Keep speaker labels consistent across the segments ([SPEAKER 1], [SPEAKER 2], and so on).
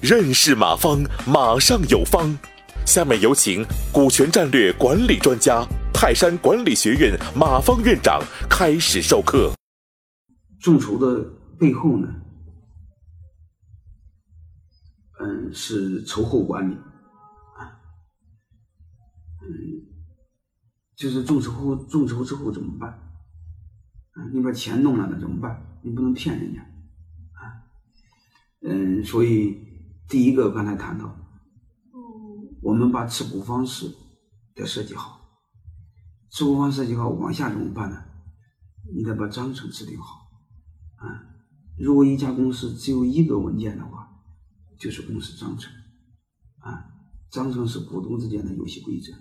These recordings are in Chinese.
[SPEAKER 1] 认识马方，马上有方。下面有请股权战略管理专家、泰山管理学院马方院长开始授课。
[SPEAKER 2] 众筹的背后呢，嗯，是筹后管理啊，嗯，就是众筹后众筹之后怎么办？啊，你把钱弄来了怎么办？你不能骗人家啊，嗯，所以第一个刚才谈到。我们把持股方式得设计好，持股方式设计好，往下怎么办呢？你得把章程制定好。啊，如果一家公司只有一个文件的话，就是公司章程。啊，章程是股东之间的游戏规则，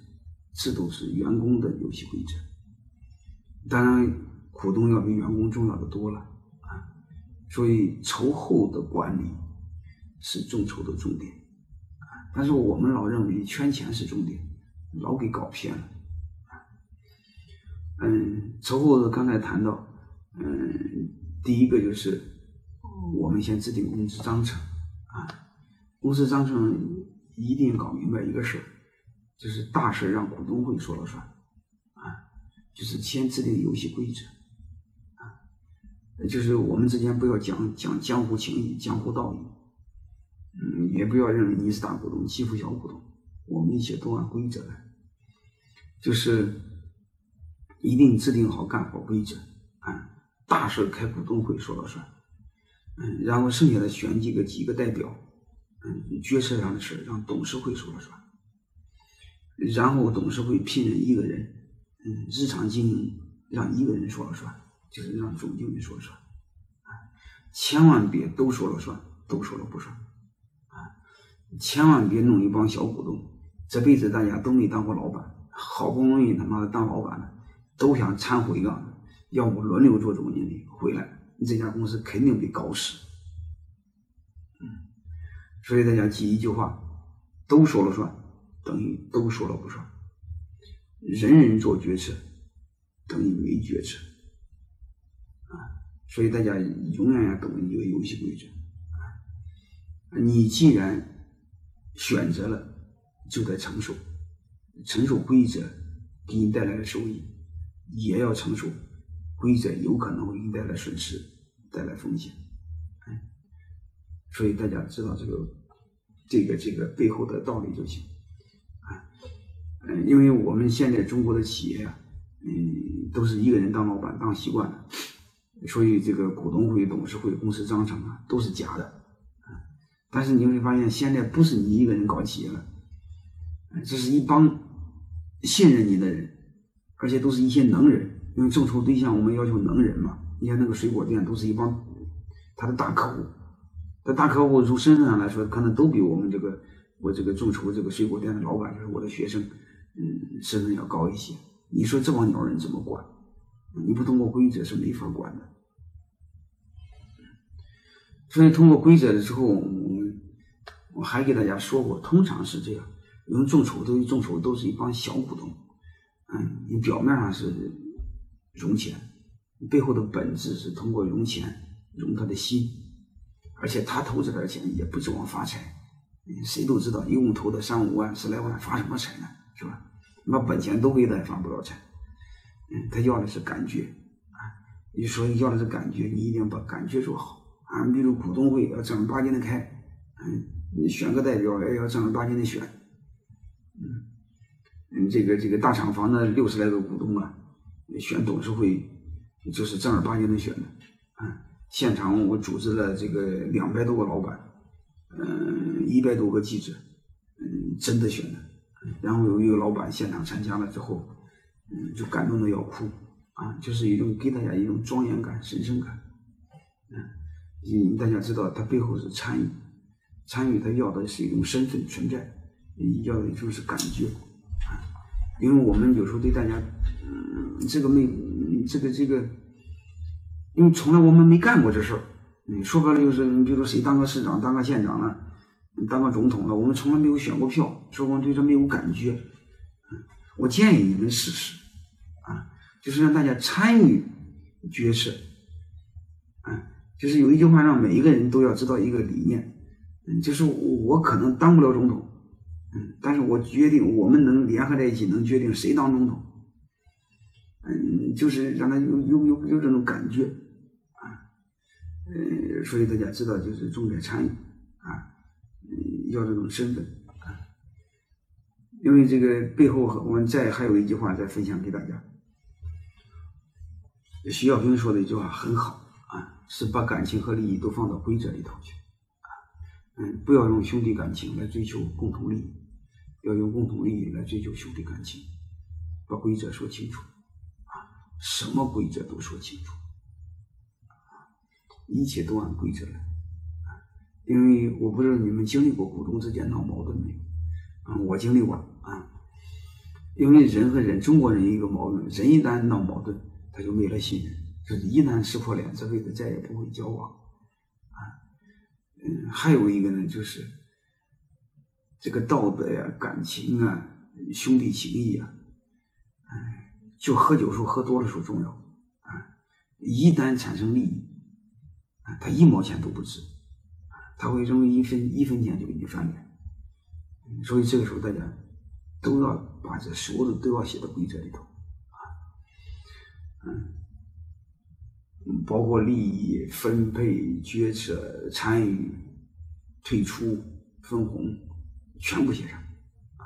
[SPEAKER 2] 制度是员工的游戏规则。当然，股东要比员工重要的多了。啊，所以筹后的管理是众筹的重点啊。但是我们老认为圈钱是重点，老给搞偏了。嗯，筹后的刚才谈到，嗯，第一个就是我们先制定公司章程啊，公司章程一定搞明白一个事儿，就是大事让股东会说了算啊，就是先制定游戏规则，就是我们之间不要讲讲江湖情义、江湖道义。嗯，也不要认为你是大股东欺负小股东，我们一切都按规则来，就是一定制定好干好规则啊，大事开股东会说了算，嗯，然后剩下的选几个几个代表，嗯，决策上的事让董事会说了算，然后董事会聘任一个人，嗯，日常经营让一个人说了算，就是让总经理说了算，啊，千万别都说了算，都说了不算。啊千万别弄一帮小股东，这辈子大家都没当过老板，好不容易他妈的当老板了，都想掺和一个，要不轮流做总经理，回来你这家公司肯定被搞死。所以大家记一句话：都说了算，等于都说了不算；人人做决策，等于没决策。所以大家永远要懂一个游戏规则。啊，你既然选择了就得承受，承受规则给你带来的收益，也要承受规则有可能会给你带来损失、带来风险。嗯，所以大家知道这个、这个、这个背后的道理就行。啊，嗯，因为我们现在中国的企业啊，嗯，都是一个人当老板当习惯了，所以这个股东会、董事会、公司章程啊，都是假的。但是你会发现，现在不是你一个人搞企业了，这是一帮信任你的人，而且都是一些能人。因为众筹对象，我们要求能人嘛。你看那个水果店，都是一帮他的大客户，这大客户从身份上来说，可能都比我们这个我这个众筹这个水果店的老板，就是我的学生，嗯，身份要高一些。你说这帮鸟人怎么管？你不通过规则是没法管的。所以通过规则了之后。我我还给大家说过，通常是这样，因为众筹都众筹都是一帮小股东，嗯，你表面上是融钱，背后的本质是通过融钱融他的心，而且他投这点钱也不指望发财，谁都知道，一共投的三五万、十来万，发什么财呢？是吧？你把本钱都给他，也发不了财，嗯，他要的是感觉啊，你说要的是感觉，你一定要把感觉做好啊，比如股东会要正儿八经的开，嗯。你选个代表也要正儿八经的选，嗯，嗯，这个这个大厂房的六十来个股东啊，选董事会就是正儿八经的选的，啊，现场我组织了这个两百多个老板，嗯，一百多个记者，嗯，真的选的，然后有一个老板现场参加了之后，嗯，就感动的要哭，啊，就是一种给大家一种庄严感、神圣感，嗯，嗯，大家知道他背后是参与。参与他要的是一种身份存在，要的就是感觉啊，因为我们有时候对大家，嗯，这个没，这个这个，因为从来我们没干过这事儿，嗯，说白了就是，你比如说谁当个市长、当个县长了，当个总统了，我们从来没有选过票，说我们对这没有感觉，我建议你们试试，啊，就是让大家参与决策，啊。就是有一句话让每一个人都要知道一个理念，嗯，就是我可能当不了总统，嗯，但是我决定我们能联合在一起，能决定谁当总统，嗯，就是让他有有有有这种感觉，啊，嗯，所以大家知道就是重在参与，啊，嗯要这种身份，因为这个背后我们再还有一句话再分享给大家，徐小平说的一句话很好啊。是把感情和利益都放到规则里头去，啊，嗯，不要用兄弟感情来追求共同利益，要用共同利益来追求兄弟感情，把规则说清楚，啊，什么规则都说清楚，一切都按规则来，因为我不知道你们经历过股东之间闹矛盾没有，啊，我经历过，啊，因为人和人，中国人一个矛盾，人一旦闹矛盾，他就没了信任。就是一旦撕破脸，这辈子再也不会交往，啊，嗯，还有一个呢，就是这个道德呀、感情啊、兄弟情谊啊，哎，就喝酒时候喝多了时候重要，啊，一旦产生利益，啊，他一毛钱都不值，啊，他会认为一分一分钱就给你翻脸，所以这个时候大家都要把这所有的都要写到规则里头，啊，嗯。包括利益分配、决策、参与、退出、分红，全部写上。